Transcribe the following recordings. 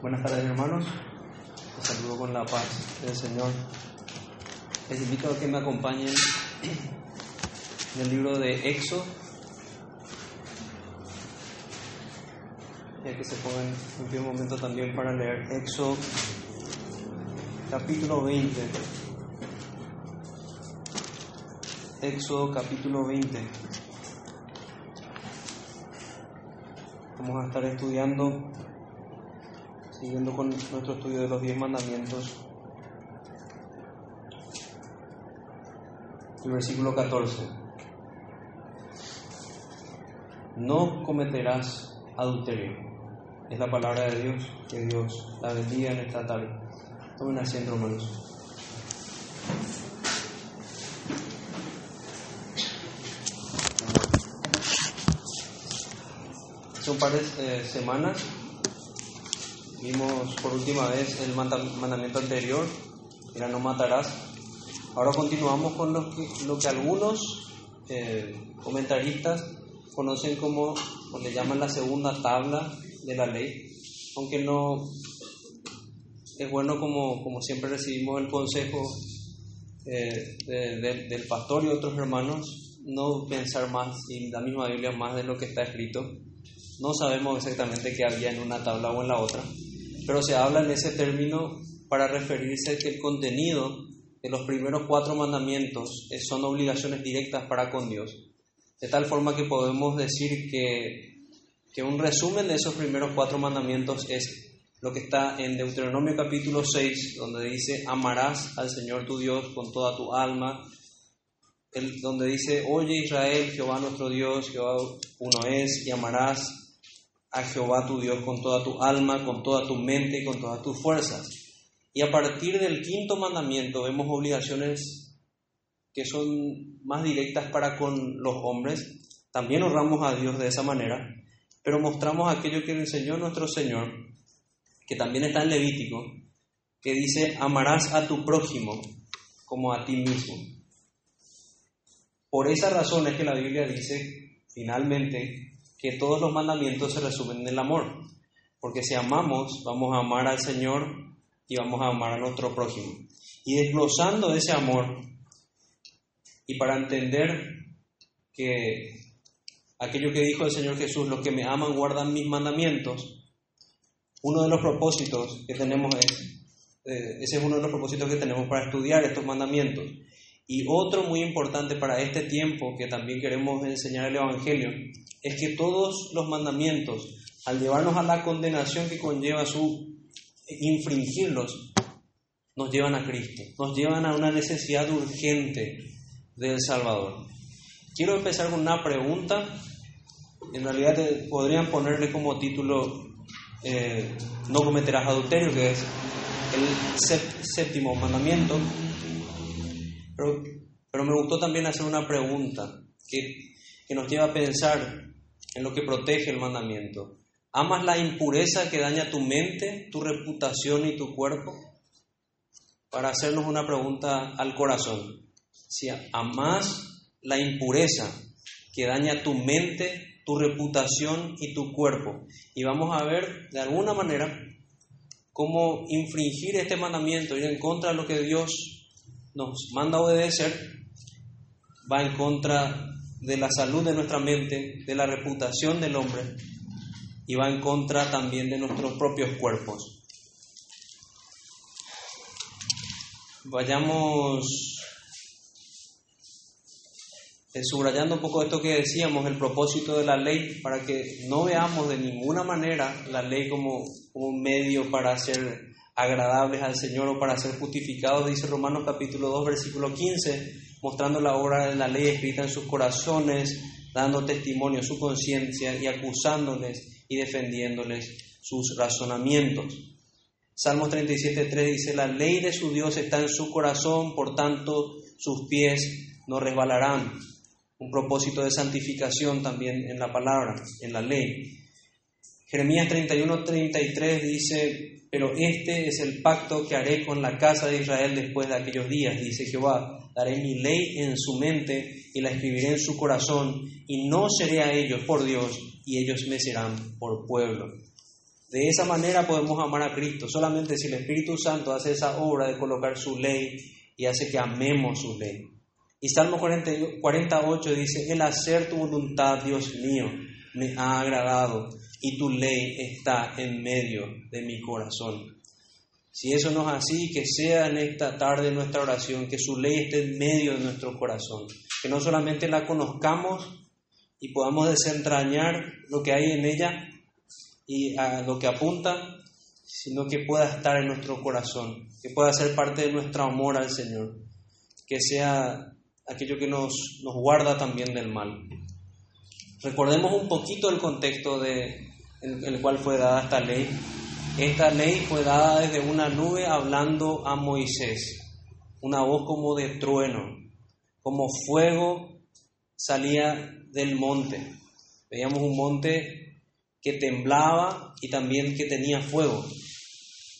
Buenas tardes hermanos, les saludo con la paz del Señor. Les invito a que me acompañen en el libro de Éxodo, ya que se pongan un momento también para leer Éxodo capítulo 20. Éxodo capítulo 20. Vamos a estar estudiando, siguiendo con nuestro estudio de los diez mandamientos. El versículo 14. No cometerás adulterio. Es la palabra de Dios. Que Dios la bendiga en esta tarde. Tomen asiento, hermanos. Hace un par de eh, semanas vimos por última vez el mandamiento anterior, era no matarás. Ahora continuamos con lo que, lo que algunos eh, comentaristas conocen como, o le llaman la segunda tabla de la ley, aunque no es bueno como, como siempre recibimos el consejo eh, del pastor y otros hermanos, no pensar más en la misma Biblia más de lo que está escrito. No sabemos exactamente qué había en una tabla o en la otra, pero se habla en ese término para referirse a que el contenido de los primeros cuatro mandamientos son obligaciones directas para con Dios. De tal forma que podemos decir que, que un resumen de esos primeros cuatro mandamientos es lo que está en Deuteronomio capítulo 6, donde dice, amarás al Señor tu Dios con toda tu alma, donde dice, oye Israel, Jehová nuestro Dios, Jehová uno es, y amarás a Jehová tu Dios con toda tu alma, con toda tu mente y con todas tus fuerzas. Y a partir del quinto mandamiento vemos obligaciones que son más directas para con los hombres. También honramos a Dios de esa manera, pero mostramos aquello que enseñó nuestro Señor que también está en Levítico, que dice, amarás a tu prójimo como a ti mismo. Por esa razón es que la Biblia dice, finalmente, que todos los mandamientos se resumen en el amor, porque si amamos, vamos a amar al Señor y vamos a amar a nuestro prójimo. Y desglosando ese amor, y para entender que aquello que dijo el Señor Jesús, los que me aman guardan mis mandamientos, uno de los propósitos que tenemos es, eh, ese es uno de los propósitos que tenemos para estudiar estos mandamientos. Y otro muy importante para este tiempo que también queremos enseñar el Evangelio es que todos los mandamientos, al llevarnos a la condenación que conlleva su infringirlos, nos llevan a Cristo, nos llevan a una necesidad urgente del Salvador. Quiero empezar con una pregunta, en realidad podrían ponerle como título eh, no cometerás adulterio, que es el séptimo mandamiento. Pero, me gustó también hacer una pregunta que, que nos lleva a pensar en lo que protege el mandamiento. ¿Amas la impureza que daña tu mente, tu reputación y tu cuerpo? Para hacernos una pregunta al corazón. Si amas la impureza que daña tu mente, tu reputación y tu cuerpo. Y vamos a ver de alguna manera cómo infringir este mandamiento, ir en contra de lo que Dios nos manda a obedecer, va en contra de la salud de nuestra mente, de la reputación del hombre y va en contra también de nuestros propios cuerpos. Vayamos eh, subrayando un poco esto que decíamos, el propósito de la ley, para que no veamos de ninguna manera la ley como, un medio para ser agradables al Señor o para ser justificados, dice Romanos capítulo 2, versículo 15, mostrando la obra de la ley escrita en sus corazones, dando testimonio a su conciencia y acusándoles y defendiéndoles sus razonamientos. Salmos 37.3 dice, la ley de su Dios está en su corazón, por tanto sus pies no resbalarán un propósito de santificación también en la palabra, en la ley. Jeremías 31, 33 dice, pero este es el pacto que haré con la casa de Israel después de aquellos días, dice Jehová, daré mi ley en su mente y la escribiré en su corazón, y no seré a ellos por Dios, y ellos me serán por pueblo. De esa manera podemos amar a Cristo, solamente si el Espíritu Santo hace esa obra de colocar su ley y hace que amemos su ley. Y Salmo 48 dice, el hacer tu voluntad, Dios mío, me ha agradado y tu ley está en medio de mi corazón. Si eso no es así, que sea en esta tarde nuestra oración, que su ley esté en medio de nuestro corazón, que no solamente la conozcamos y podamos desentrañar lo que hay en ella y a lo que apunta, sino que pueda estar en nuestro corazón, que pueda ser parte de nuestro amor al Señor, que sea aquello que nos, nos guarda también del mal. Recordemos un poquito el contexto de, en el cual fue dada esta ley. Esta ley fue dada desde una nube hablando a Moisés, una voz como de trueno, como fuego salía del monte. Veíamos un monte que temblaba y también que tenía fuego.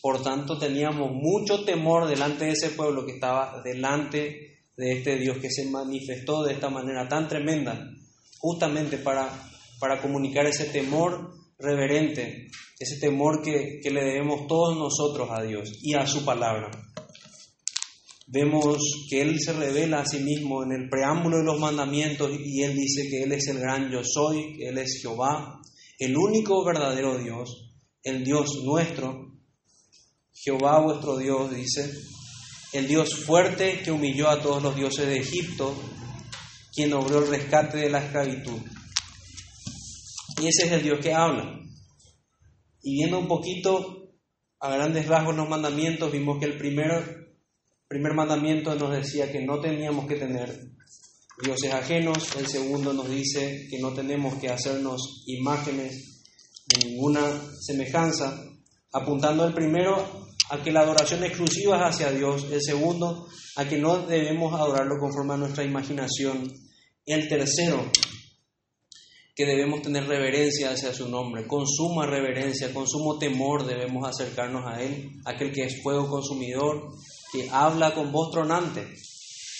Por tanto, teníamos mucho temor delante de ese pueblo que estaba delante de este Dios que se manifestó de esta manera tan tremenda, justamente para, para comunicar ese temor reverente, ese temor que, que le debemos todos nosotros a Dios y a su palabra. Vemos que Él se revela a sí mismo en el preámbulo de los mandamientos y Él dice que Él es el gran yo soy, que Él es Jehová, el único verdadero Dios, el Dios nuestro. Jehová vuestro Dios dice, el Dios fuerte que humilló a todos los dioses de Egipto, quien obró el rescate de la esclavitud. Ese es el Dios que habla. Y viendo un poquito a grandes rasgos los mandamientos, vimos que el primer, primer mandamiento nos decía que no teníamos que tener dioses ajenos, el segundo nos dice que no tenemos que hacernos imágenes de ninguna semejanza, apuntando el primero a que la adoración exclusiva es hacia Dios, el segundo a que no debemos adorarlo conforme a nuestra imaginación, el tercero que debemos tener reverencia hacia su nombre, con suma reverencia, con sumo temor debemos acercarnos a Él, aquel que es fuego consumidor, que habla con voz tronante.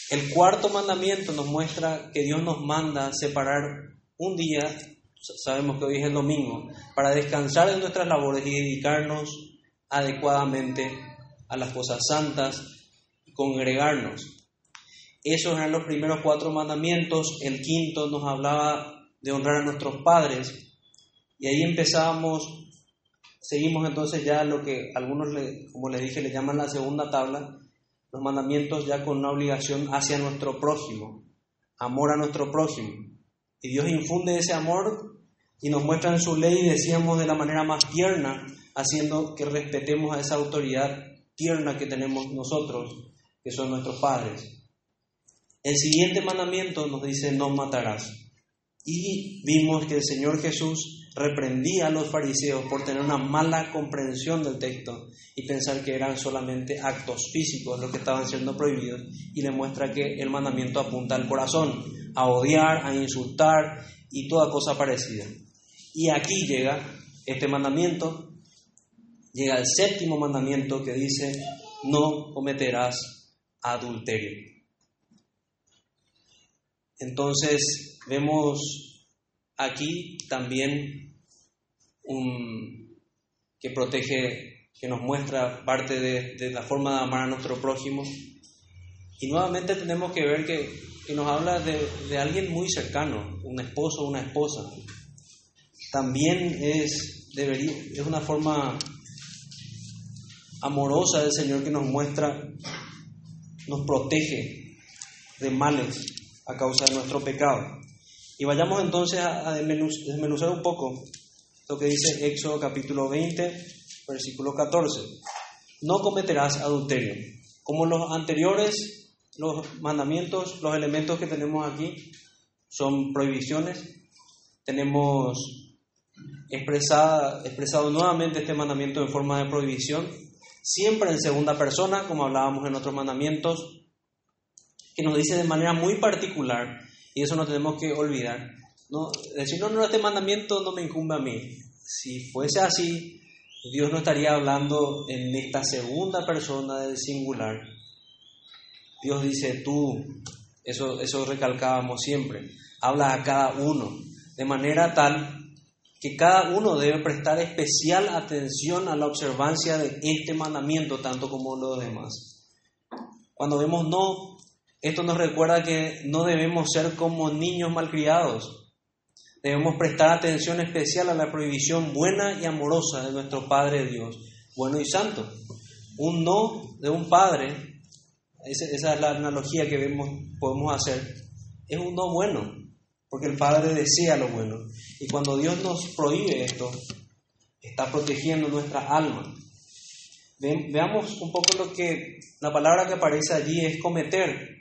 El cuarto mandamiento nos muestra que Dios nos manda separar un día, sabemos que hoy es el domingo, para descansar de nuestras labores y dedicarnos adecuadamente a las cosas santas y congregarnos. Esos eran los primeros cuatro mandamientos. El quinto nos hablaba de honrar a nuestros padres. Y ahí empezábamos, seguimos entonces ya lo que algunos, como les dije, le llaman la segunda tabla, los mandamientos ya con una obligación hacia nuestro prójimo, amor a nuestro prójimo. Y Dios infunde ese amor y nos muestra en su ley, decíamos, de la manera más tierna, haciendo que respetemos a esa autoridad tierna que tenemos nosotros, que son nuestros padres. El siguiente mandamiento nos dice, no matarás. Y vimos que el Señor Jesús reprendía a los fariseos por tener una mala comprensión del texto y pensar que eran solamente actos físicos los que estaban siendo prohibidos y demuestra que el mandamiento apunta al corazón, a odiar, a insultar y toda cosa parecida. Y aquí llega este mandamiento, llega el séptimo mandamiento que dice, no cometerás adulterio. Entonces vemos aquí también un, que protege, que nos muestra parte de, la forma de amar a nuestro prójimo. Y nuevamente tenemos que ver que, nos habla de, de, alguien muy cercano, un esposo o una esposa. También es, debería, es una forma amorosa del Señor que nos muestra, nos protege de males a causa de nuestro pecado. Y vayamos entonces a, desmenuzar un poco lo que dice Éxodo capítulo 20, versículo 14. No cometerás adulterio. Como los anteriores, los mandamientos, los elementos que tenemos aquí son prohibiciones. Tenemos expresada, expresado nuevamente este mandamiento en forma de prohibición, siempre en segunda persona, como hablábamos en otros mandamientos, que nos dice de manera muy particular, y eso no tenemos que olvidar, no, decir, no, no, este mandamiento no me incumbe a mí. Si fuese así, Dios no estaría hablando en esta segunda persona del singular. Dios dice tú, eso, eso recalcábamos siempre, habla a cada uno, de manera tal que cada uno debe prestar especial atención a la observancia de este mandamiento, tanto como los demás. Cuando vemos no, esto nos recuerda que no debemos ser como niños malcriados. Debemos prestar atención especial a la prohibición buena y amorosa de nuestro Padre Dios, bueno y santo. Un no de un padre, esa es la analogía que vemos, podemos hacer, es un no bueno, porque el Padre desea lo bueno. Y cuando Dios nos prohíbe esto, está protegiendo nuestra alma. veamos un poco lo que la palabra que aparece allí es cometer.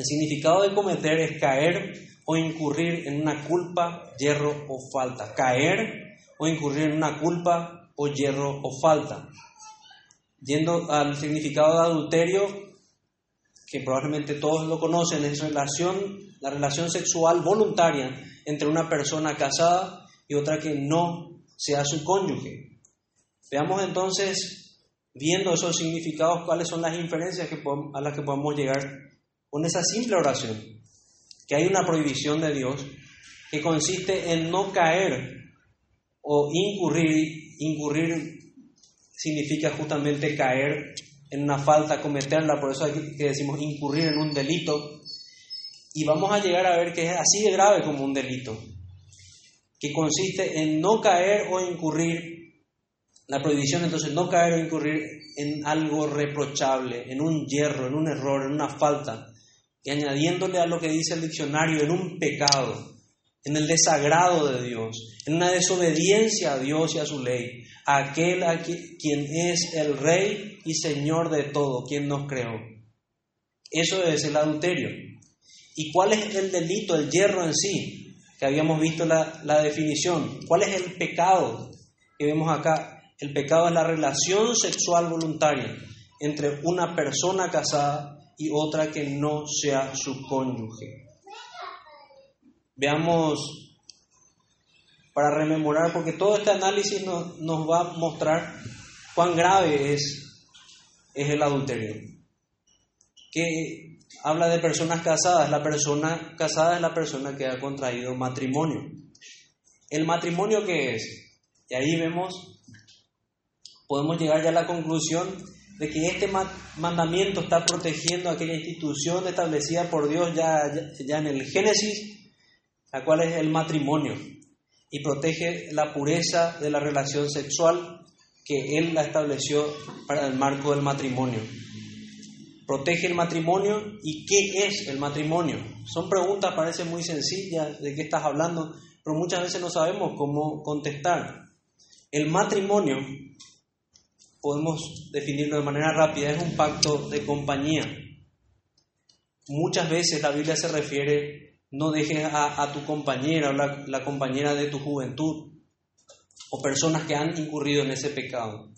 El significado de cometer es caer o incurrir en una culpa, hierro o falta. Caer o incurrir en una culpa o hierro o falta. Yendo al significado de adulterio, que probablemente todos lo conocen, es relación, la relación sexual voluntaria entre una persona casada y otra que no sea su cónyuge. Veamos entonces, viendo esos significados, cuáles son las inferencias a las que podemos llegar con esa simple oración, que hay una prohibición de Dios que consiste en no caer o incurrir, incurrir significa justamente caer en una falta, cometerla, por eso que decimos incurrir en un delito. Y vamos a llegar a ver que es así de grave como un delito, que consiste en no caer o incurrir, la prohibición entonces no caer o incurrir en algo reprochable, en un hierro, en un error, en una falta, y añadiéndole a lo que dice el diccionario, en un pecado, en el desagrado de Dios, en una desobediencia a Dios y a su ley, aquel a quien es el Rey y Señor de todo, quien nos creó. Eso es el adulterio. ¿Y cuál es el delito, el hierro en sí? Que habíamos visto la, la definición. ¿Cuál es el pecado que vemos acá? El pecado es la relación sexual voluntaria entre una persona casada y otra que no sea su cónyuge. Veamos para rememorar, porque todo este análisis nos, nos va a mostrar cuán grave es, es el adulterio. Que habla de personas casadas, la persona casada es la persona que ha contraído matrimonio. ¿El matrimonio qué es? Y ahí vemos, podemos llegar ya a la conclusión de que este mandamiento está protegiendo aquella institución establecida por Dios ya, ya en el Génesis, la cual es el matrimonio y protege la pureza de la relación sexual que Él la estableció para el marco del matrimonio. Protege el matrimonio y qué es el matrimonio. Son preguntas, parecen muy sencillas, de qué estás hablando, pero muchas veces no sabemos cómo contestar. El matrimonio, podemos definirlo de manera rápida, es un pacto de compañía. Muchas veces la Biblia se refiere no dejes a, tu compañera o la, compañera de tu juventud o personas que han incurrido en ese pecado.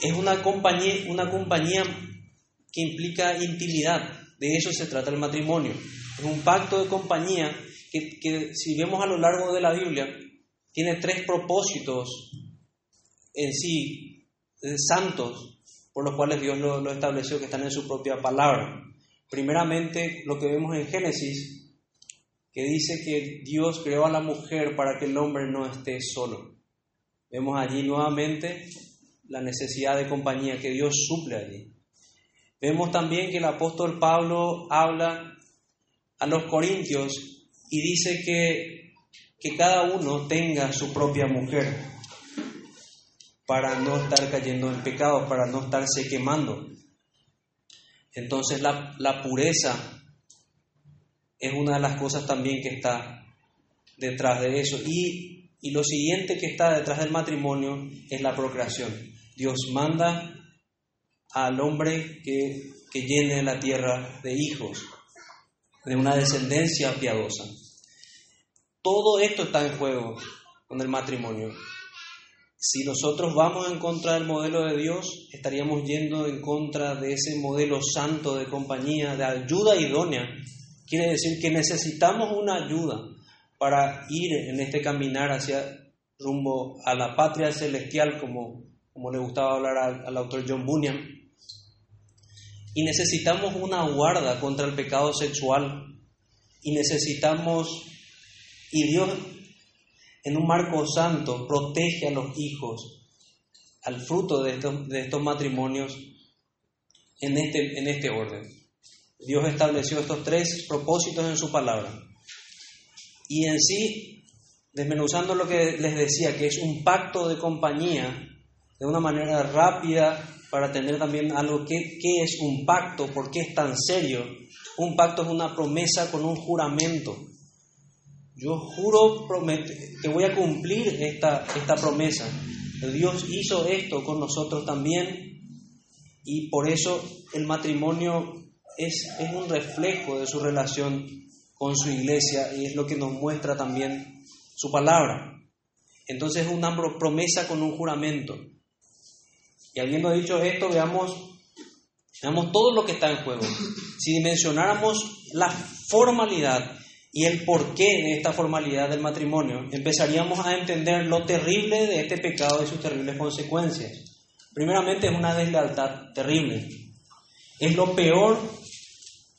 Es una compañía, una compañía que implica intimidad. De eso se trata el matrimonio. Es un pacto de compañía que, si vemos a lo largo de la Biblia, tiene tres propósitos en sí, eh, santos, por los cuales Dios lo estableció, que están en su propia palabra. Primeramente, lo que vemos en Génesis, que dice que Dios creó a la mujer para que el hombre no esté solo. Vemos allí nuevamente la necesidad de compañía que Dios suple allí. Vemos también que el apóstol Pablo habla a los corintios y dice que, que cada uno tenga su propia mujer para no estar cayendo en pecado, para no estarse quemando. Entonces la, pureza es una de las cosas también que está detrás de eso. Y, lo siguiente que está detrás del matrimonio es la procreación. Dios manda al hombre que, que llene la tierra de hijos, de una descendencia piadosa. Todo esto está en juego con el matrimonio. Si nosotros vamos en contra del modelo de Dios, estaríamos yendo en contra de ese modelo santo de compañía, de ayuda idónea. Quiere decir que necesitamos una ayuda para ir en este caminar hacia rumbo a la patria celestial, como, como le gustaba hablar al, al autor John Bunyan. Y necesitamos una guarda contra el pecado sexual. Y necesitamos, y Dios en un marco santo, protege a los hijos, al fruto de estos, de estos matrimonios en este, en este orden. Dios estableció estos tres propósitos en su palabra. Y en sí, desmenuzando lo que les decía, que es un pacto de compañía, de una manera rápida, para tener también algo que qué es un pacto, por qué es tan serio. Un pacto es una promesa con un juramento. Yo juro que voy a cumplir esta, esta promesa. Dios hizo esto con nosotros también y por eso el matrimonio es, es un reflejo de su relación con su iglesia y es lo que nos muestra también su palabra. Entonces es una promesa con un juramento. Y habiendo dicho esto, veamos, veamos todo lo que está en juego. Si dimensionáramos la formalidad y el porqué de esta formalidad del matrimonio, empezaríamos a entender lo terrible de este pecado y sus terribles consecuencias. Primeramente es una deslealtad terrible. Es lo peor,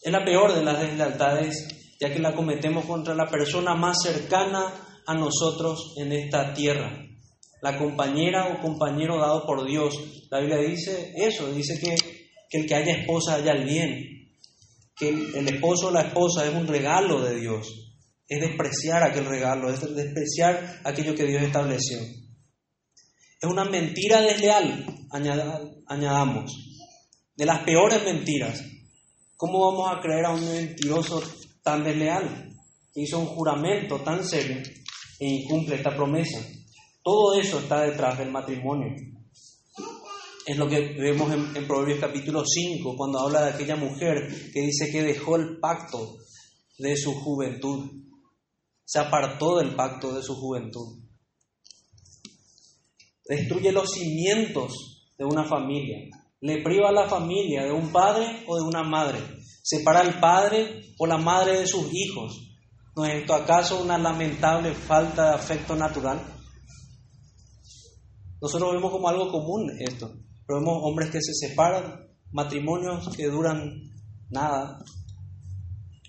es la peor de las deslealtades, ya que la cometemos contra la persona más cercana a nosotros en esta tierra. La compañera o compañero dado por Dios. La Biblia dice eso, dice que, que el que haya esposa haya el bien que el esposo o la esposa es un regalo de Dios. Es despreciar aquel regalo, es despreciar aquello que Dios estableció. Es una mentira desleal, añadamos, de las peores mentiras. ¿Cómo vamos a creer a un mentiroso tan desleal, que hizo un juramento tan serio e incumple esta promesa? Todo eso está detrás del matrimonio es lo que vemos en, Proverbios capítulo 5, cuando habla de aquella mujer que dice que dejó el pacto de su juventud, se apartó del pacto de su juventud. Destruye los cimientos de una familia, le priva a la familia de un padre o de una madre, separa al padre o la madre de sus hijos. ¿No es esto acaso una lamentable falta de afecto natural? Nosotros vemos como algo común esto. Pero vemos hombres que se separan, matrimonios que duran nada,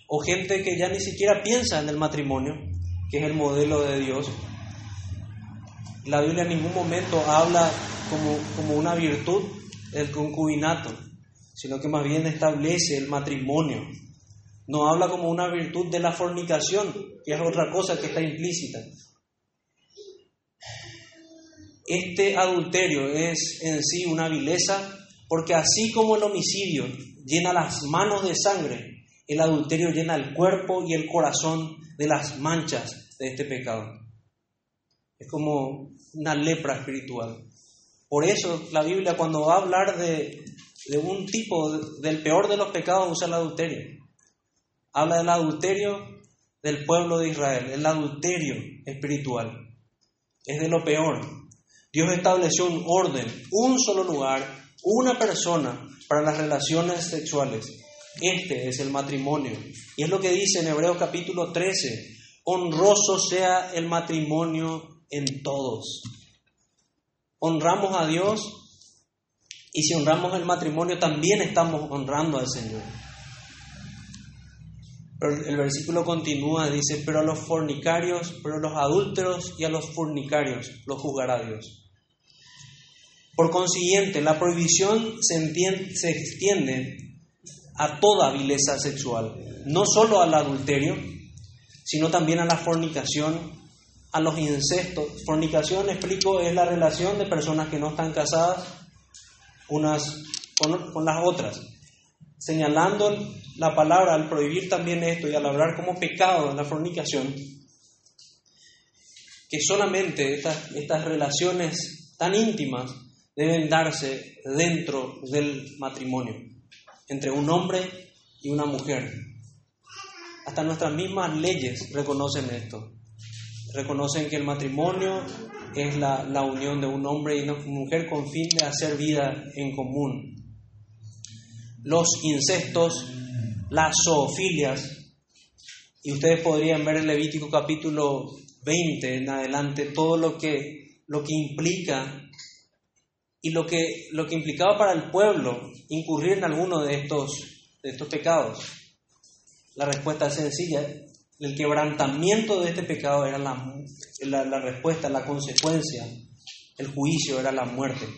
o gente que ya ni siquiera piensa en el matrimonio, que es el modelo de Dios. La Biblia en ningún momento habla como, como una virtud el concubinato, sino que más bien establece el matrimonio. No habla como una virtud de la fornicación, que es otra cosa que está implícita, este adulterio es en sí una vileza porque así como el homicidio llena las manos de sangre, el adulterio llena el cuerpo y el corazón de las manchas de este pecado. Es como una lepra espiritual. Por eso la Biblia cuando va a hablar de, un tipo, del peor de los pecados, usa el adulterio. Habla del adulterio del pueblo de Israel, el adulterio espiritual. Es de lo peor. Dios estableció un orden, un solo lugar, una persona para las relaciones sexuales. Este es el matrimonio. Y es lo que dice en Hebreos capítulo 13, honroso sea el matrimonio en todos. Honramos a Dios y si honramos el matrimonio también estamos honrando al Señor. Pero el versículo continúa, dice, pero a los fornicarios, pero a los adúlteros y a los fornicarios los juzgará Dios. Por consiguiente, la prohibición se, extiende a toda vileza sexual, no solo al adulterio, sino también a la fornicación, a los incestos. Fornicación, explico, es la relación de personas que no están casadas unas con, las otras, señalando la palabra al prohibir también esto y al hablar como pecado la fornicación, que solamente estas relaciones tan íntimas deben darse dentro del matrimonio, entre un hombre y una mujer. Hasta nuestras mismas leyes reconocen esto. Reconocen que el matrimonio es la, unión de un hombre y una mujer con fin de hacer vida en común. Los incestos, las zoofilias, y ustedes podrían ver en Levítico capítulo 20 en adelante todo lo que, lo que implica y lo que, lo que implicaba para el pueblo incurrir en alguno de estos, de estos pecados. La respuesta es sencilla. El quebrantamiento de este pecado era la la, respuesta, la consecuencia, el juicio era la muerte.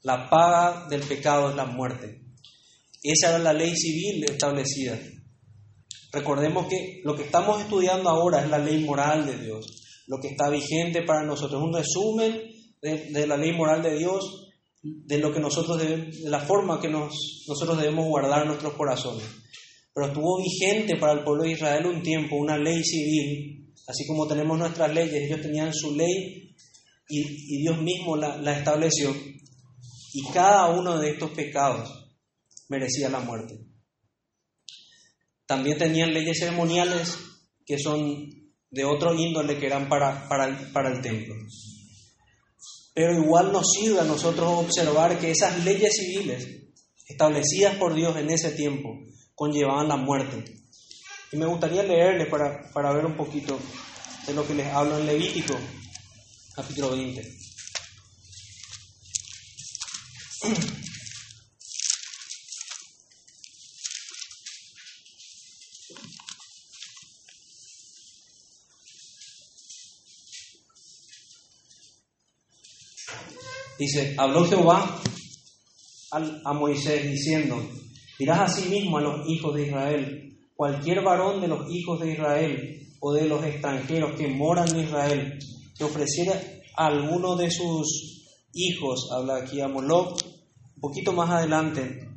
La paga del pecado es la muerte. Esa era la ley civil establecida. Recordemos que lo que estamos estudiando ahora es la ley moral de Dios, lo que está vigente para nosotros. Un resumen de, la ley moral de Dios, de lo que nosotros de la forma que nos, nosotros debemos guardar nuestros corazones. Pero estuvo vigente para el pueblo de Israel un tiempo una ley civil, así como tenemos nuestras leyes, ellos tenían su ley y, Dios mismo la, estableció. Y cada uno de estos pecados merecía la muerte. También tenían leyes ceremoniales que son de otro índole que eran para el templo. Pero igual nos sirve a nosotros observar que esas leyes civiles establecidas por Dios en ese tiempo conllevaban la muerte. Y me gustaría leerles para, para ver un poquito de lo que les hablo en Levítico, capítulo 20. Dice, habló Jehová a Moisés diciendo, dirás a sí mismo a los hijos de Israel, cualquier varón de los hijos de Israel o de los extranjeros que moran en Israel, que ofreciera a alguno de sus hijos, habla aquí a Moloch, un poquito más adelante,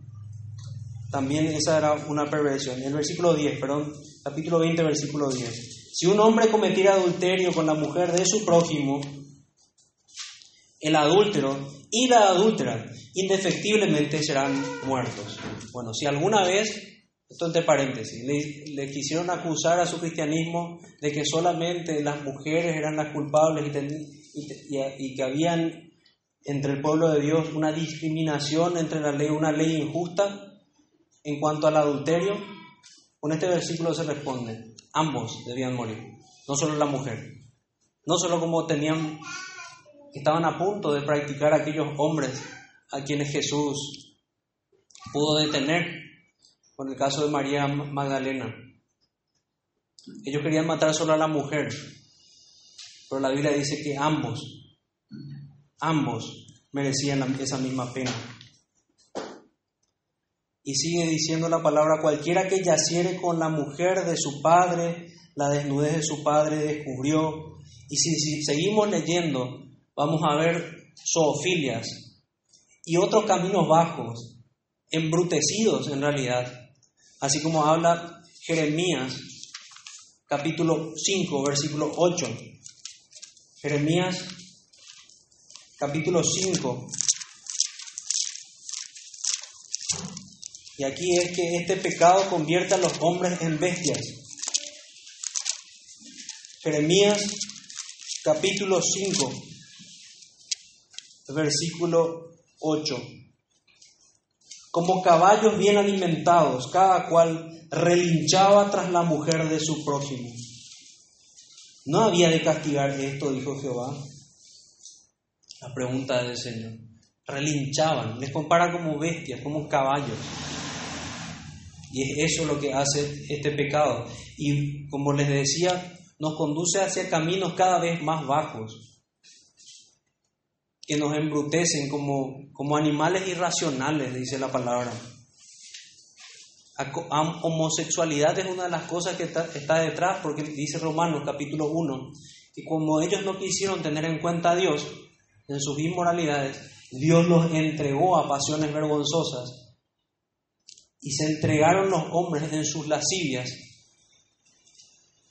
también esa era una perversión. El versículo 10, perdón, capítulo 20, versículo 10. Si un hombre cometiera adulterio con la mujer de su prójimo, el adúltero y la adúltera indefectiblemente serán muertos. Bueno, si alguna vez, esto entre paréntesis, le, quisieron acusar a su cristianismo de que solamente las mujeres eran las culpables y, que habían entre el pueblo de Dios una discriminación entre la ley, una ley injusta en cuanto al adulterio, con este versículo se responde, ambos debían morir, no solo la mujer, no solo como tenían estaban a punto de practicar aquellos hombres a quienes Jesús pudo detener, con el caso de María Magdalena. Ellos querían matar solo a la mujer, pero la Biblia dice que ambos, ambos merecían esa misma pena. Y sigue diciendo la palabra, cualquiera que yaciere con la mujer de su padre, la desnudez de su padre descubrió. Y si seguimos leyendo, vamos a ver zoofilias y otros caminos bajos, embrutecidos en realidad, así como habla Jeremías capítulo 5, versículo 8. Jeremías capítulo 5. Y aquí es que este pecado convierte a los hombres en bestias. Jeremías capítulo 5, versículo 8. Como caballos bien alimentados, cada cual relinchaba tras la mujer de su prójimo. No había de castigar esto, dijo Jehová. La pregunta del Señor. Relinchaban, les compara como bestias, como caballos. Y es eso lo que hace este pecado. Y como les decía, nos conduce hacia caminos cada vez más bajos que nos embrutecen como, como animales irracionales, dice la palabra. Homosexualidad es una de las cosas que está, detrás, porque dice Romanos capítulo 1, y como ellos no quisieron tener en cuenta a Dios en sus inmoralidades, Dios los entregó a pasiones vergonzosas y se entregaron los hombres en sus lascivias,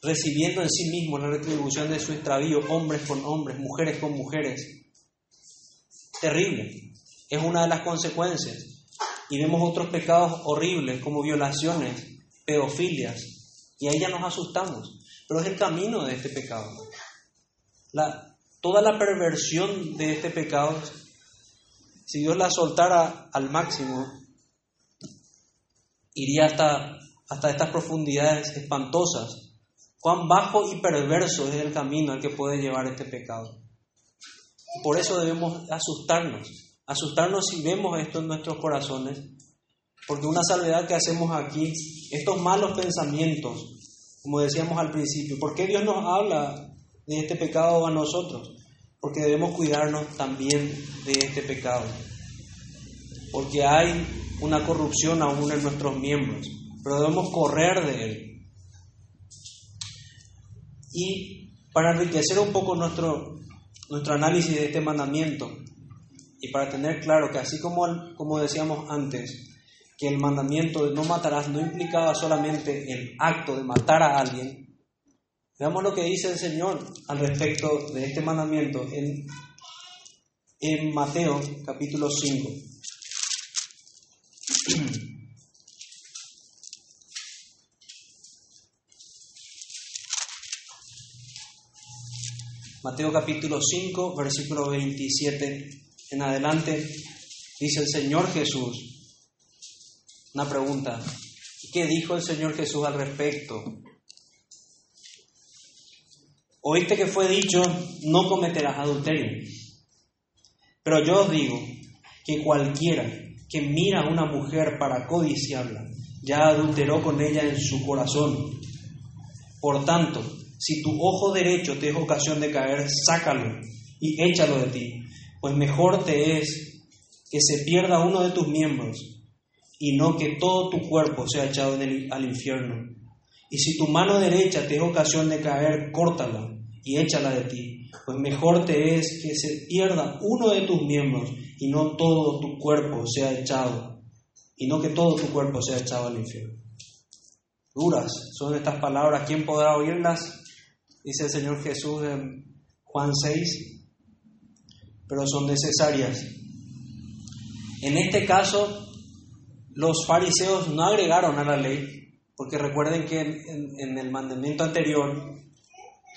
recibiendo en sí mismos la retribución de su extravío, hombres con hombres, mujeres con mujeres terrible. Es una de las consecuencias. Y vemos otros pecados horribles como violaciones, pedofilias. Y ahí ya nos asustamos. Pero es el camino de este pecado. La, toda la perversión de este pecado, si Dios la soltara al máximo, iría hasta, hasta estas profundidades espantosas. Cuán bajo y perverso es el camino al que puede llevar este pecado. Por eso debemos asustarnos, asustarnos si vemos esto en nuestros corazones, porque una salvedad que hacemos aquí, estos malos pensamientos, como decíamos al principio, ¿por qué Dios nos habla de este pecado a nosotros, porque debemos cuidarnos también de este pecado, porque hay una corrupción aún en nuestros miembros, pero debemos correr de él. Y para enriquecer un poco nuestro, nuestro análisis de este mandamiento, y para tener claro que así como, como decíamos antes, que el mandamiento de no matarás no implicaba solamente el acto de matar a alguien, Veamos lo que dice el Señor al respecto de este mandamiento en, en Mateo capítulo 5. Mateo capítulo 5, versículo 27 en adelante, dice el Señor Jesús. Una pregunta. ¿Qué dijo el Señor Jesús al respecto? Oíste que fue dicho, no cometerás adulterio. Pero yo os digo que cualquiera que mira a una mujer para codiciarla, ya adulteró con ella en su corazón. Por tanto, si tu ojo derecho te es ocasión de caer, sácalo y échalo de ti, pues mejor te es que se pierda uno de tus miembros y no que todo tu cuerpo sea echado al infierno. Y si tu mano derecha te es ocasión de caer, córtala y échala de ti, pues mejor te es que se pierda uno de tus miembros y no todo tu cuerpo sea echado, y no que todo tu cuerpo sea echado al infierno. Duras son estas palabras, ¿quién podrá oírlas? Dice el Señor Jesús en Juan 6, pero son necesarias. En este caso, los fariseos no agregaron a la ley, porque recuerden que en, el mandamiento anterior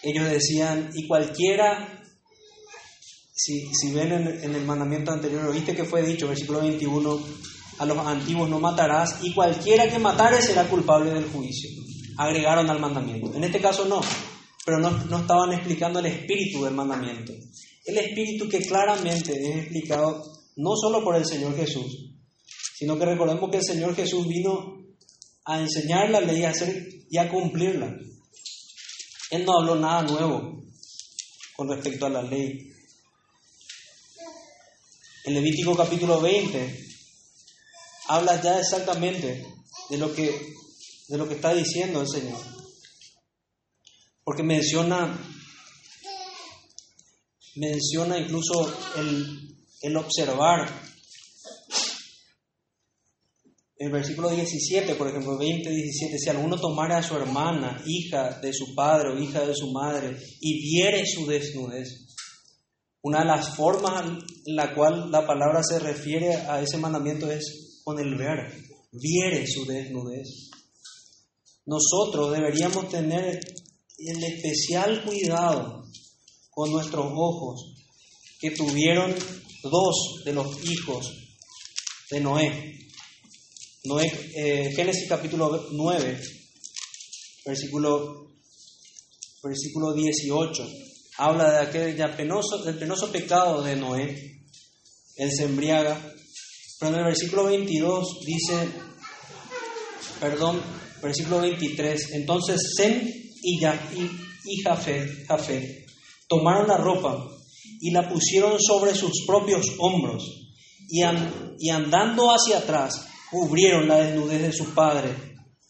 ellos decían, y cualquiera, si, ven en, el mandamiento anterior, oíste que fue dicho, versículo 21, a los antiguos no matarás, y cualquiera que matare será culpable del juicio. Agregaron al mandamiento. En este caso no, pero no, no estaban explicando el espíritu del mandamiento. El espíritu que claramente es explicado no solo por el Señor Jesús, sino que recordemos que el Señor Jesús vino a enseñar la ley a hacer, y a cumplirla. Él no habló nada nuevo con respecto a la ley. En Levítico capítulo 20 habla ya exactamente de lo que, de lo que está diciendo el Señor. Porque menciona, menciona incluso el, el observar el versículo 17, por ejemplo, 20, 17, si alguno tomara a su hermana, hija de su padre o hija de su madre, y viere su desnudez, una de las formas en la cual la palabra se refiere a ese mandamiento es con el ver, viere su desnudez. Nosotros deberíamos tener el especial cuidado con nuestros ojos que tuvieron dos de los hijos de Noé, eh, Génesis capítulo 9, versículo, versículo 18, habla de aquel penoso, del penoso pecado de Noé. Él se embriaga. Pero en el versículo 22 dice, perdón, versículo 23, entonces Sem y, y, Jafet, tomaron la ropa y la pusieron sobre sus propios hombros y, y andando hacia atrás cubrieron la desnudez de su padre,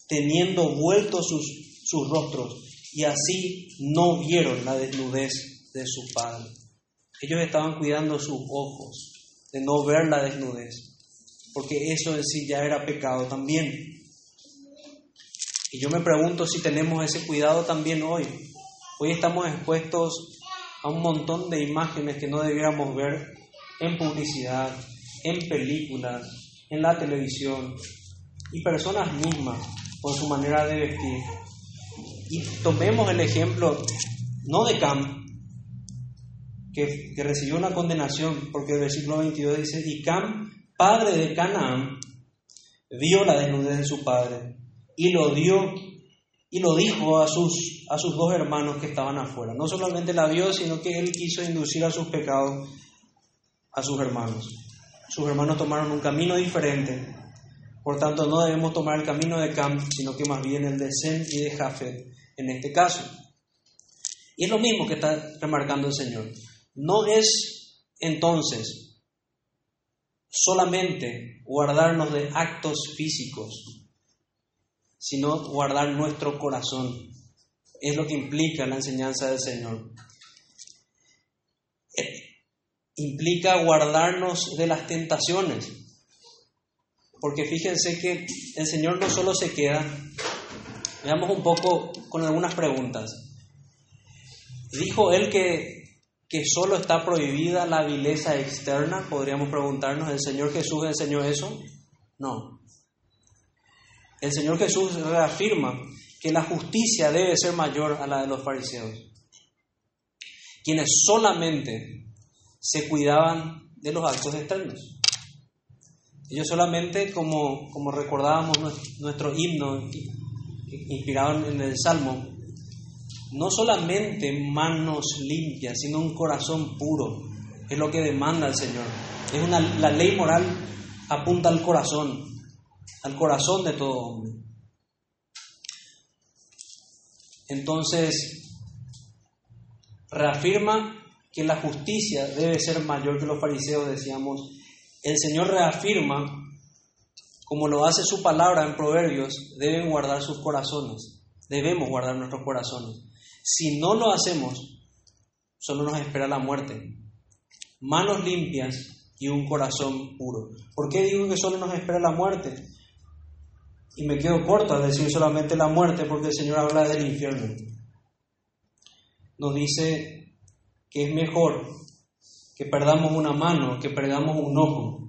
teniendo vueltos sus, sus rostros, y así no vieron la desnudez de su padre. Ellos estaban cuidando sus ojos de no ver la desnudez, porque eso en sí ya era pecado también. Y yo me pregunto si tenemos ese cuidado también hoy. Hoy estamos expuestos a un montón de imágenes que no debiéramos ver en publicidad, en películas, en la televisión y personas mismas con su manera de vestir. Y tomemos el ejemplo no de Cam, que, que, recibió una condenación, porque el versículo 22 dice, y Cam, padre de Canaán, vio la desnudez de su padre y lo dio y lo dijo a sus, a sus dos hermanos que estaban afuera. No solamente la vio, sino que él quiso inducir a sus pecados a sus hermanos sus hermanos tomaron un camino diferente. Por tanto, no debemos tomar el camino de Cam, sino que más bien el de Sem y de Jafet en este caso. Y es lo mismo que está remarcando el Señor. No es entonces solamente guardarnos de actos físicos, sino guardar nuestro corazón. Es lo que implica la enseñanza del Señor. Eh, implica guardarnos de las tentaciones. Porque fíjense que el Señor no solo se queda, veamos un poco con algunas preguntas. Dijo Él que, que solo está prohibida la vileza externa, podríamos preguntarnos, ¿el Señor Jesús enseñó eso? No. El Señor Jesús reafirma que la justicia debe ser mayor a la de los fariseos, quienes solamente se cuidaban de los actos externos. Ellos solamente, como, como recordábamos nuestro himno inspirado en el Salmo, no solamente manos limpias, sino un corazón puro, es lo que demanda el Señor. Es una, la ley moral apunta al corazón, al corazón de todo hombre. Entonces, reafirma que la justicia debe ser mayor que los fariseos, decíamos. El Señor reafirma, como lo hace su palabra en Proverbios, deben guardar sus corazones. Debemos guardar nuestros corazones. Si no lo hacemos, solo nos espera la muerte. Manos limpias y un corazón puro. ¿Por qué digo que solo nos espera la muerte? Y me quedo corto al decir solamente la muerte porque el Señor habla del infierno. Nos dice que es mejor que perdamos una mano, que perdamos un ojo,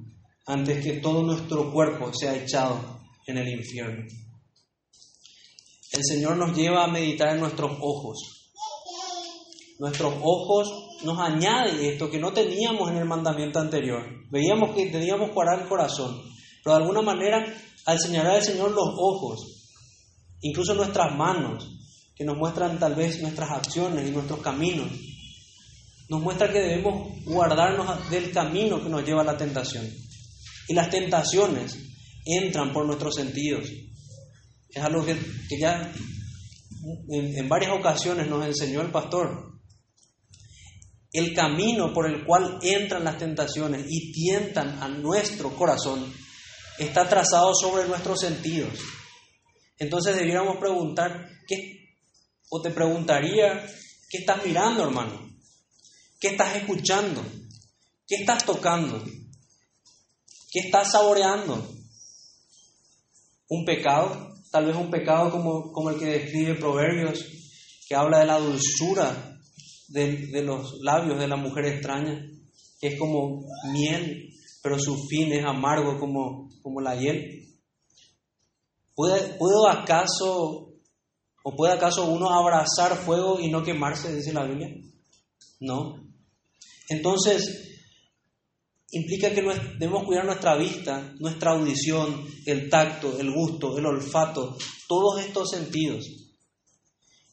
antes que todo nuestro cuerpo sea echado en el infierno. El Señor nos lleva a meditar en nuestros ojos. Nuestros ojos nos añade esto que no teníamos en el mandamiento anterior. Veíamos que teníamos guardar el corazón, pero de alguna manera al señalar al Señor los ojos, incluso nuestras manos, que nos muestran tal vez nuestras acciones y nuestros caminos, nos muestra que debemos guardarnos del camino que nos lleva a la tentación. Y las tentaciones entran por nuestros sentidos, es algo que, ya en, varias ocasiones nos enseñó el pastor. El camino por el cual entran las tentaciones y tientan a nuestro corazón está trazado sobre nuestros sentidos. Entonces debiéramos preguntar, ¿qué? O te preguntaría, ¿qué estás mirando, hermano? ¿Qué estás escuchando? ¿Qué estás tocando? ¿Qué estás saboreando? ¿Un pecado? tal vez un pecado como, como el que describe Proverbios, que habla de la dulzura de, los labios de la mujer extraña, que es como miel, pero su fin es amargo como, como la hiel. ¿Puede, ¿Puedo acaso, o puede acaso uno abrazar fuego y no quemarse, dice la Biblia? No. Entonces, implica que debemos cuidar nuestra vista, nuestra audición, el tacto, el gusto, el olfato, todos estos sentidos.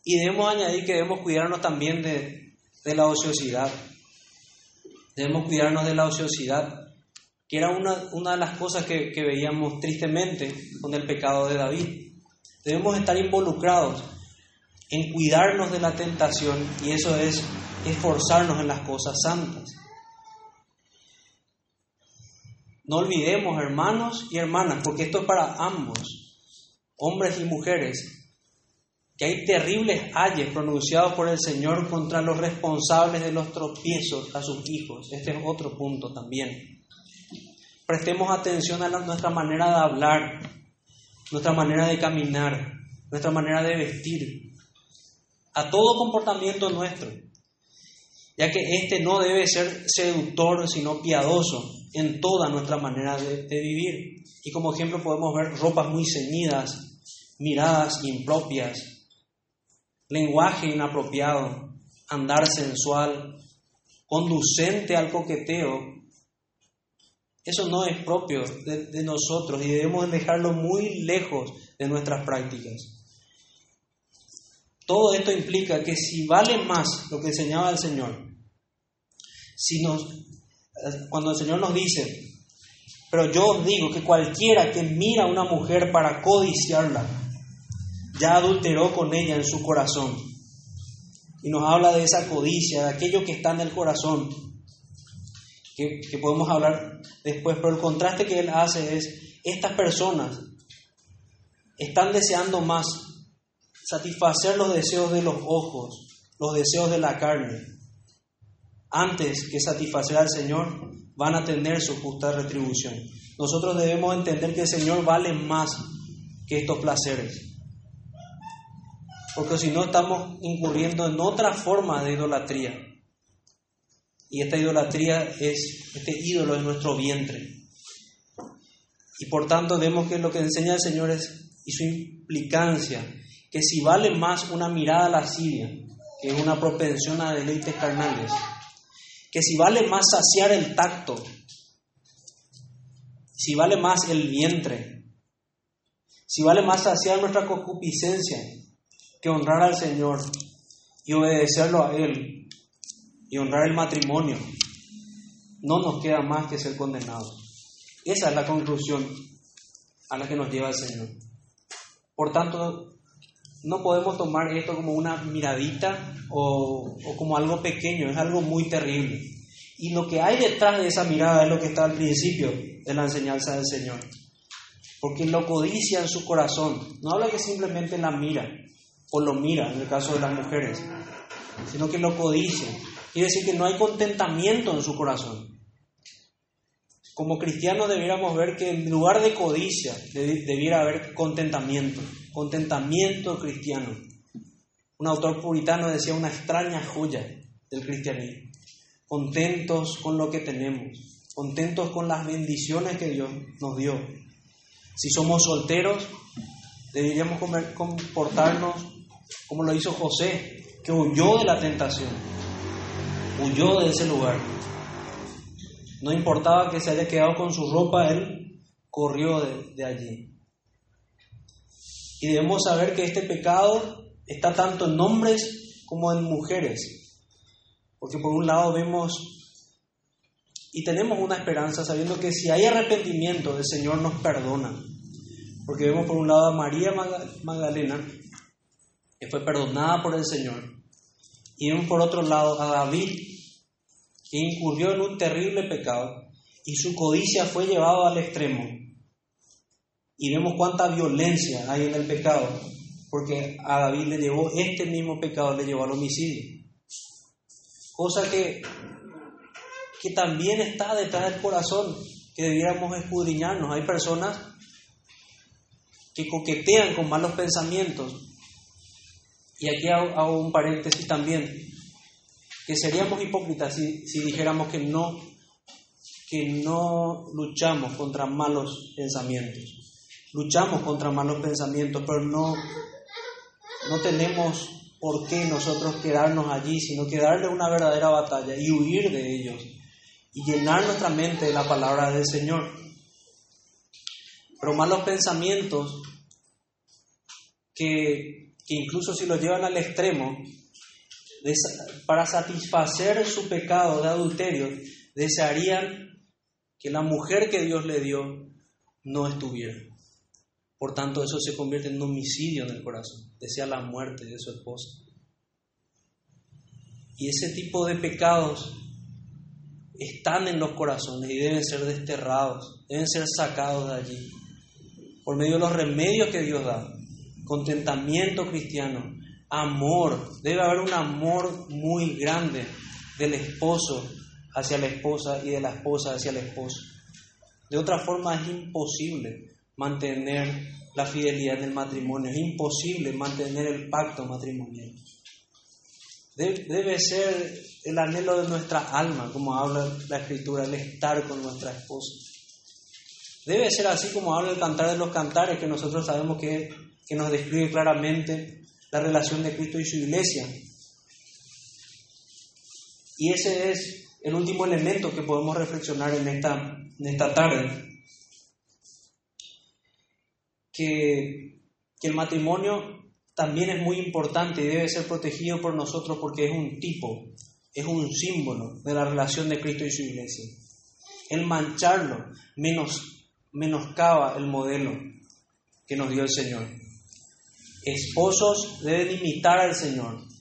Y debemos añadir que debemos cuidarnos también de, la ociosidad. Debemos cuidarnos de la ociosidad, que era una, una de las cosas que, que veíamos tristemente con el pecado de David. Debemos estar involucrados en cuidarnos de la tentación y eso es esforzarnos en las cosas santas. No olvidemos, hermanos y hermanas, porque esto es para ambos, hombres y mujeres, que hay terribles ayes pronunciados por el Señor contra los responsables de los tropiezos a sus hijos. Este es otro punto también. Prestemos atención a nuestra manera de hablar, nuestra manera de caminar, nuestra manera de vestir, a todo comportamiento nuestro, ya que este no debe ser seductor, sino piadoso en toda nuestra manera de, vivir. Y como ejemplo podemos ver ropas muy ceñidas, miradas impropias, lenguaje inapropiado, andar sensual, conducente al coqueteo. Eso no es propio de, nosotros y debemos dejarlo muy lejos de nuestras prácticas. Todo esto implica que si vale más lo que enseñaba el Señor, si nos cuando el Señor nos dice, pero yo os digo que cualquiera que mira a una mujer para codiciarla, ya adulteró con ella en su corazón. y nos habla de esa codicia, de aquello que está en el corazón, que, podemos hablar después, pero el contraste que él hace es, estas personas están deseando más satisfacer los deseos de los ojos, los deseos de la carne, antes que satisfacer al Señor, van a tener su justa retribución. Nosotros debemos entender que el Señor vale más que estos placeres. Porque si no estamos incurriendo en otra forma de idolatría. Y esta idolatría es, este ídolo es nuestro vientre. Y por tanto vemos que lo que enseña el Señor es, y su implicancia, que si vale más una mirada lascivia, que una propensión a deleites carnales, que si vale más saciar el tacto, si vale más el vientre, si vale más saciar nuestra concupiscencia que honrar al Señor y obedecerlo a Él y honrar el matrimonio, no nos queda más que ser condenados. Esa es la conclusión a la que nos lleva el Señor. Por tanto, no podemos tomar esto como una miradita o, como algo pequeño, es algo muy terrible. Y lo que hay detrás de esa mirada es lo que está al principio de la enseñanza del Señor. Porque lo codicia en su corazón. No habla que simplemente la mira o lo mira en el caso de las mujeres, sino que lo codicia. Quiere decir que no hay contentamiento en su corazón. Como cristianos debiéramos ver que en lugar de codicia debiera haber contentamiento, contentamiento cristiano. Un autor puritano decía una extraña joya del cristianismo. Contentos con lo que tenemos, contentos con las bendiciones que Dios nos dio. Si somos solteros, deberíamos comportarnos como lo hizo José, que huyó de la tentación, huyó de ese lugar. No importaba que se haya quedado con su ropa, él corrió de, allí. Y debemos saber que este pecado está tanto en hombres como en mujeres. Porque por un lado vemos y tenemos una esperanza sabiendo que si hay arrepentimiento, el Señor nos perdona. Porque vemos por un lado a María Magdalena, que fue perdonada por el Señor. Y vemos por otro lado a David, que incurrió en un terrible pecado y su codicia fue llevado al extremo y vemos cuánta violencia hay en el pecado, porque a David le llevó este mismo pecado, le llevó al homicidio. Cosa que, que también está detrás del corazón, que debiéramos escudriñarnos. Hay personas que coquetean con malos pensamientos. Y aquí hago, un paréntesis también, seríamos hipócritas si, si dijéramos que no, que no luchamos contra malos pensamientos luchamos contra malos pensamientos, pero no, no tenemos por qué nosotros quedarnos allí, sino que darle una verdadera batalla y huir de ellos y llenar nuestra mente de la palabra del Señor. Pero malos pensamientos que, que incluso si los llevan al extremo, para satisfacer su pecado de adulterio, desearían que la mujer que Dios le dio no estuviera. Por tanto, eso se convierte en un homicidio en el corazón. Desea la muerte de su esposa. Y ese tipo de pecados están en los corazones y deben ser desterrados, deben ser sacados de allí. Por medio de los remedios que Dios da. Contentamiento cristiano, amor. Debe haber un amor muy grande del esposo hacia la esposa y de la esposa hacia el esposo. De otra forma es imposible mantener la fidelidad del matrimonio, es imposible mantener el pacto matrimonial. Debe ser el anhelo de nuestra alma, como habla la escritura, el estar con nuestra esposa. Debe ser así como habla el cantar de los cantares, que nosotros sabemos que, que nos describe claramente la relación de Cristo y su iglesia. Y ese es el último elemento que podemos reflexionar en esta, en esta tarde que, el matrimonio también es muy importante y debe ser protegido por nosotros porque es un tipo, es un símbolo de la relación de Cristo y su iglesia. El mancharlo menos, menoscaba el modelo que nos dio el Señor. Esposos deben imitar al Señor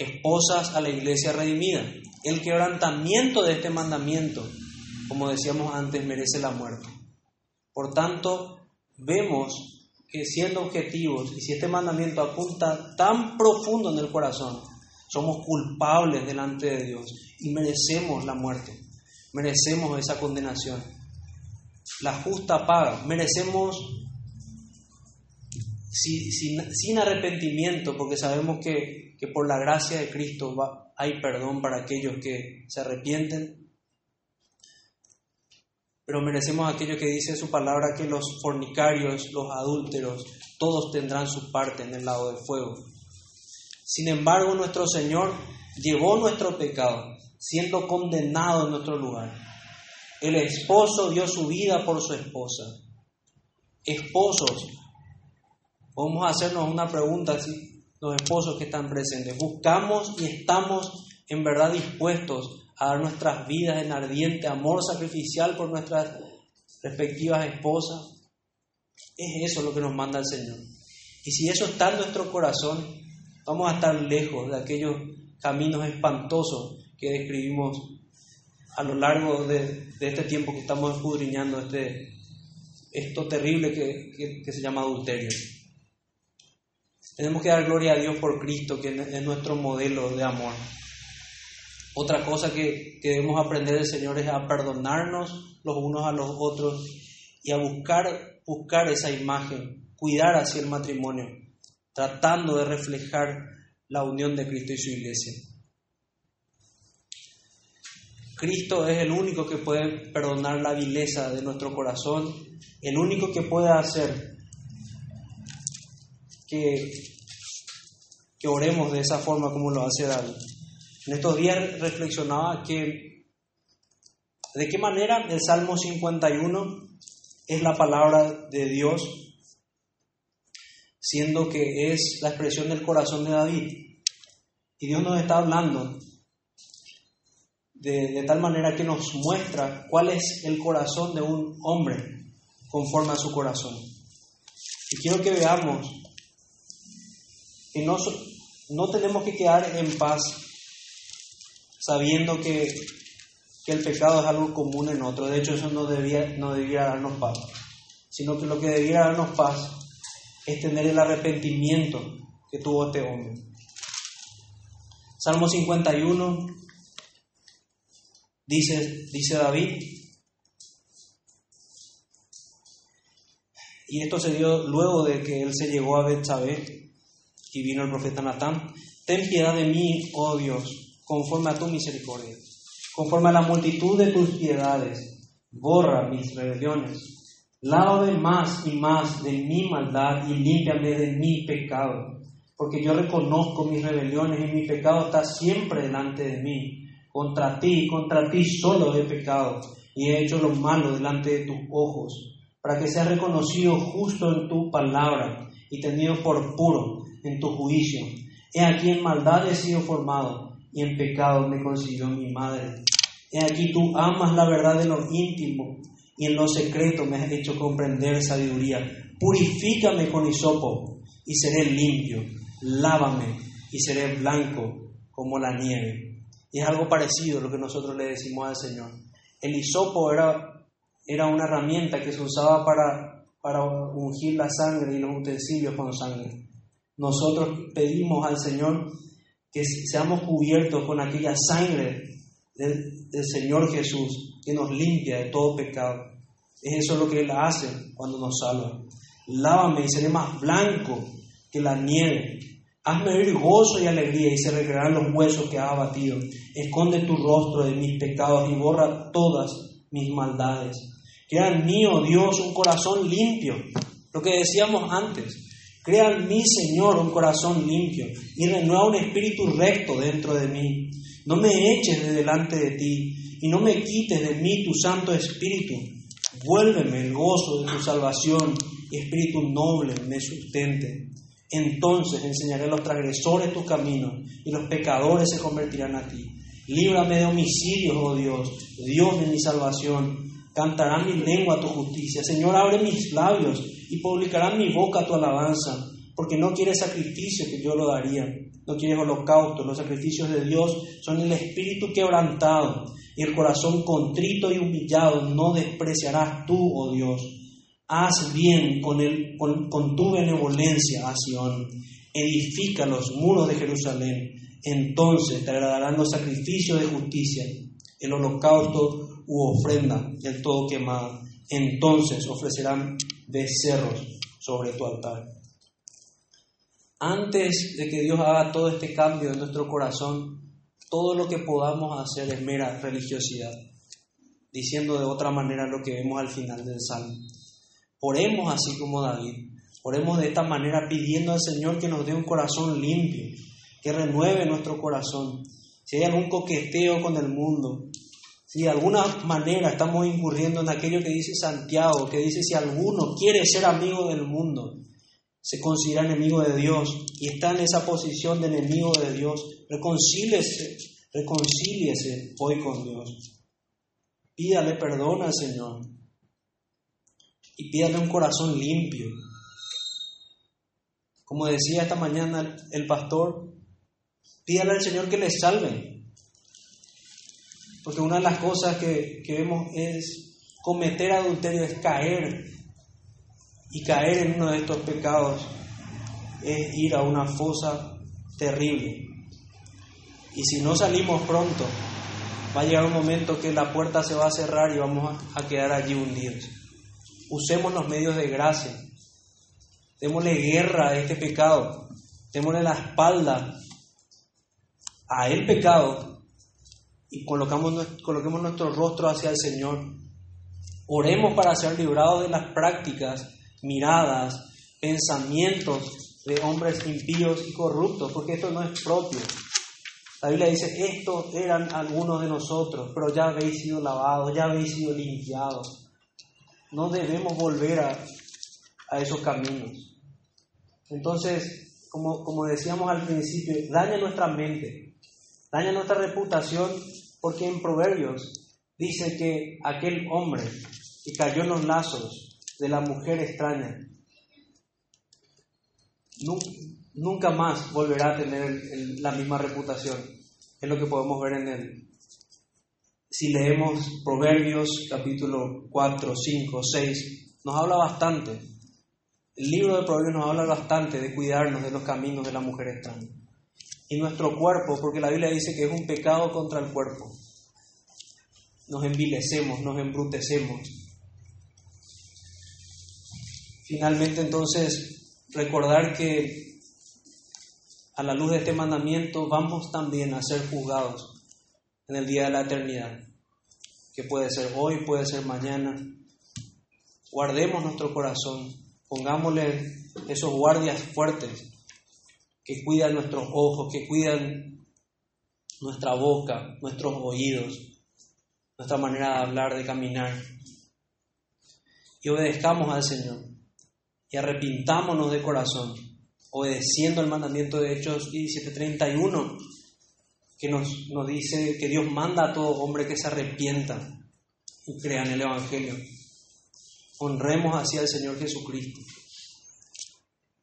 esposas a la iglesia redimida. El quebrantamiento de este mandamiento, como decíamos antes, merece la muerte. Por tanto, vemos que siendo objetivos, y si este mandamiento apunta tan profundo en el corazón, somos culpables delante de Dios y merecemos la muerte, merecemos esa condenación. La justa paga, merecemos sin, arrepentimiento, porque sabemos que, por la gracia de Cristo hay perdón para aquellos que se arrepienten, pero merecemos aquello que dice su palabra, que los fornicarios, los adúlteros, todos tendrán su parte en el lado del fuego. Sin embargo, nuestro Señor llevó nuestro pecado, siendo condenado en nuestro lugar. El esposo dio su vida por su esposa. Esposos, a hacernos una pregunta, los esposos que están presentes. ¿Buscamos y estamos en verdad dispuestos a dar nuestras vidas en ardiente amor sacrificial por nuestras respectivas esposas. Es eso lo que nos manda el Señor. Y si eso está en nuestro corazón, vamos a estar lejos de aquellos caminos espantosos que describimos a lo largo de, este tiempo que estamos escudriñando este, esto terrible que, que se llama adulterio. Tenemos que dar gloria a Dios por Cristo, que es nuestro modelo de amor. Otra cosa que, debemos aprender del Señor es a perdonarnos los unos a los otros y a buscar, buscar esa imagen, cuidar hacia el matrimonio, tratando de reflejar la unión de Cristo y su iglesia. Cristo es el único que puede perdonar la vileza de nuestro corazón, el único que puede hacer que, que oremos de esa forma como lo hace David. En estos días reflexionaba que de qué manera el Salmo 51 es la palabra de Dios, siendo que es la expresión del corazón de David. Y Dios nos está hablando de, de, tal manera que nos muestra cuál es el corazón de un hombre conforme a su corazón. Y quiero que veamos que no, no tenemos que quedar en paz sabiendo que, el pecado es algo común en otros. De hecho, eso no debía, no darnos paz, sino que lo que debía darnos paz es tener el arrepentimiento que tuvo este hombre. Salmo 51 dice, dice David, y esto se dio luego de que él se llegó a Betsabé y vino el profeta Natán, ten piedad de mí, oh Dios, conforme a tu misericordia. Conforme a la multitud de tus piedades, borra mis rebeliones. Lávame más y más de mi maldad y límpiame de mi pecado. Porque yo reconozco mis rebeliones y mi pecado está siempre delante de mí. Contra ti, contra ti solo he pecado y he hecho lo malo delante de tus ojos, para que seas reconocido justo en tu palabra y tenido por puro en tu juicio. He aquí en maldad he sido formado y en pecado me consiguió mi madre. He aquí tú amas la verdad de lo íntimo y en lo secreto me has hecho comprender sabiduría. Purifícame con hisopo y seré limpio. Lávame y seré blanco como la nieve. Y es algo parecido a lo que nosotros le decimos al Señor. El hisopo era, era una herramienta que se usaba para, para ungir la sangre y los utensilios con sangre. Nosotros pedimos al Señor que seamos cubiertos con aquella sangre del, Señor Jesús que nos limpia de todo pecado. Es eso lo que Él hace cuando nos salva. Lávame y seré más blanco que la nieve. Hazme oír gozo y alegría y se recrearán los huesos que has abatido. Esconde tu rostro de mis pecados y borra todas mis maldades. Crea en mí, oh Dios, un corazón limpio. Lo que decíamos antes. Crea en mí, Señor, un corazón limpio y renueva un espíritu recto dentro de mí. No me eches de delante de ti y no me quites de mí tu Santo Espíritu. Vuélveme el gozo de tu salvación y espíritu noble me sustente. Entonces enseñaré a los transgresores tu camino y los pecadores se convertirán a ti. Líbrame de homicidios, oh Dios, Dios de mi salvación. Cantará mi lengua tu justicia. Señor, abre mis labios y publicará mi boca tu alabanza porque no quiere sacrificio que yo lo daría, no quieres holocausto, los sacrificios de Dios son el espíritu quebrantado y el corazón contrito y humillado, no despreciarás tú, oh Dios. Haz bien con, el, con, tu benevolencia a Sión, edifica los muros de Jerusalén, entonces te agradarán los sacrificios de justicia, el holocausto u ofrenda del todo quemado, entonces ofrecerán becerros sobre tu altar. Antes de que Dios haga todo este cambio en nuestro corazón, todo lo que podamos hacer es mera religiosidad, diciendo de otra manera lo que vemos al final del Salmo. Oremos así como David, oremos de esta manera pidiendo al Señor que nos dé un corazón limpio, que renueve nuestro corazón. Si hay algún coqueteo con el mundo, si de alguna manera estamos incurriendo en aquello que dice Santiago, que dice si alguno quiere ser amigo del mundo, se considera enemigo de Dios y está en esa posición de enemigo de Dios, reconcíliese, reconcíliese hoy con Dios. Pídale perdón al Señor y pídale un corazón limpio. Como decía esta mañana el pastor, pídale al Señor que le salve. Porque una de las cosas que, que vemos es cometer adulterio, es caer y caer en uno de estos pecados es ir a una fosa terrible. Y si no salimos pronto, va a llegar un momento que la puerta se va a cerrar y vamos a quedar allí hundidos. Usemos los medios de gracia. Démosle guerra a este pecado. Démosle la espalda a el pecado y colocamos, coloquemos nuestro rostro hacia el Señor. Oremos para ser librados de las prácticas miradas, pensamientos de hombres impíos y corruptos, porque esto no es propio. La Biblia dice, estos eran algunos de nosotros, pero ya habéis sido lavados, ya habéis sido limpiados. No debemos volver a, a esos caminos. Entonces, como, como decíamos al principio, daña nuestra mente, daña nuestra reputación, porque en Proverbios dice que aquel hombre que cayó en los lazos de la mujer extraña. Nunca más volverá a tener la misma reputación. Es lo que podemos ver en él. Si leemos Proverbios capítulo 4, 5, 6, nos habla bastante. El libro de Proverbios nos habla bastante de cuidarnos de los caminos de la mujer extraña. Y nuestro cuerpo, porque la Biblia dice que es un pecado contra el cuerpo. Nos envilecemos, nos embrutecemos, Finalmente entonces recordar que a la luz de este mandamiento vamos también a ser juzgados en el día de la eternidad, que puede ser hoy, puede ser mañana. Guardemos nuestro corazón, pongámosle esos guardias fuertes que cuidan nuestros ojos, que cuidan nuestra boca, nuestros oídos, nuestra manera de hablar, de caminar. Y obedezcamos al Señor y arrepintámonos de corazón, obedeciendo el mandamiento de Hechos 17:31, que nos, nos dice que Dios manda a todo hombre que se arrepienta y crea en el Evangelio. Honremos hacia el Señor Jesucristo.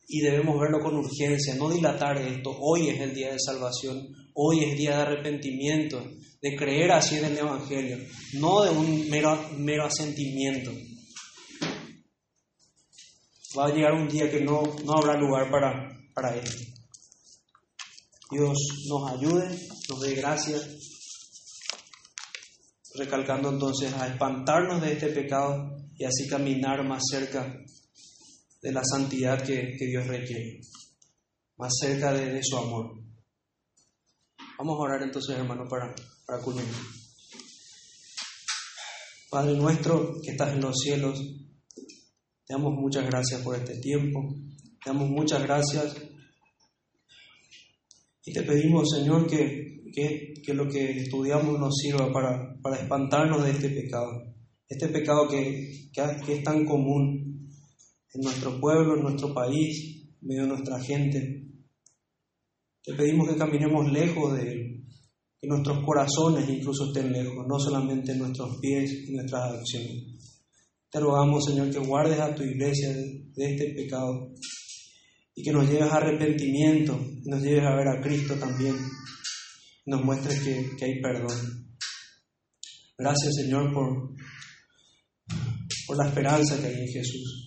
Y debemos verlo con urgencia, no dilatar esto. Hoy es el día de salvación, hoy es el día de arrepentimiento, de creer así en el Evangelio, no de un mero, mero asentimiento va a llegar un día que no, no habrá lugar para, para él. Dios nos ayude, nos dé gracias, recalcando entonces a espantarnos de este pecado y así caminar más cerca de la santidad que, Dios requiere, más cerca de, su amor. Vamos a orar entonces, hermano, para, para culminar. Padre nuestro que estás en los cielos, te damos muchas gracias por este tiempo. Te damos muchas gracias. Y te pedimos, Señor, que, que, lo que estudiamos nos sirva para, para, espantarnos de este pecado. Este pecado que, que, es tan común en nuestro pueblo, en nuestro país, en medio de nuestra gente. Te pedimos que caminemos lejos de él, que nuestros corazones incluso estén lejos, no solamente nuestros pies y nuestras acciones. Te rogamos, Señor, que guardes a tu iglesia de, este pecado y que nos lleves a arrepentimiento, y nos lleves a ver a Cristo también, nos muestres que, que hay perdón. Gracias Señor por, por la esperanza que hay en Jesús.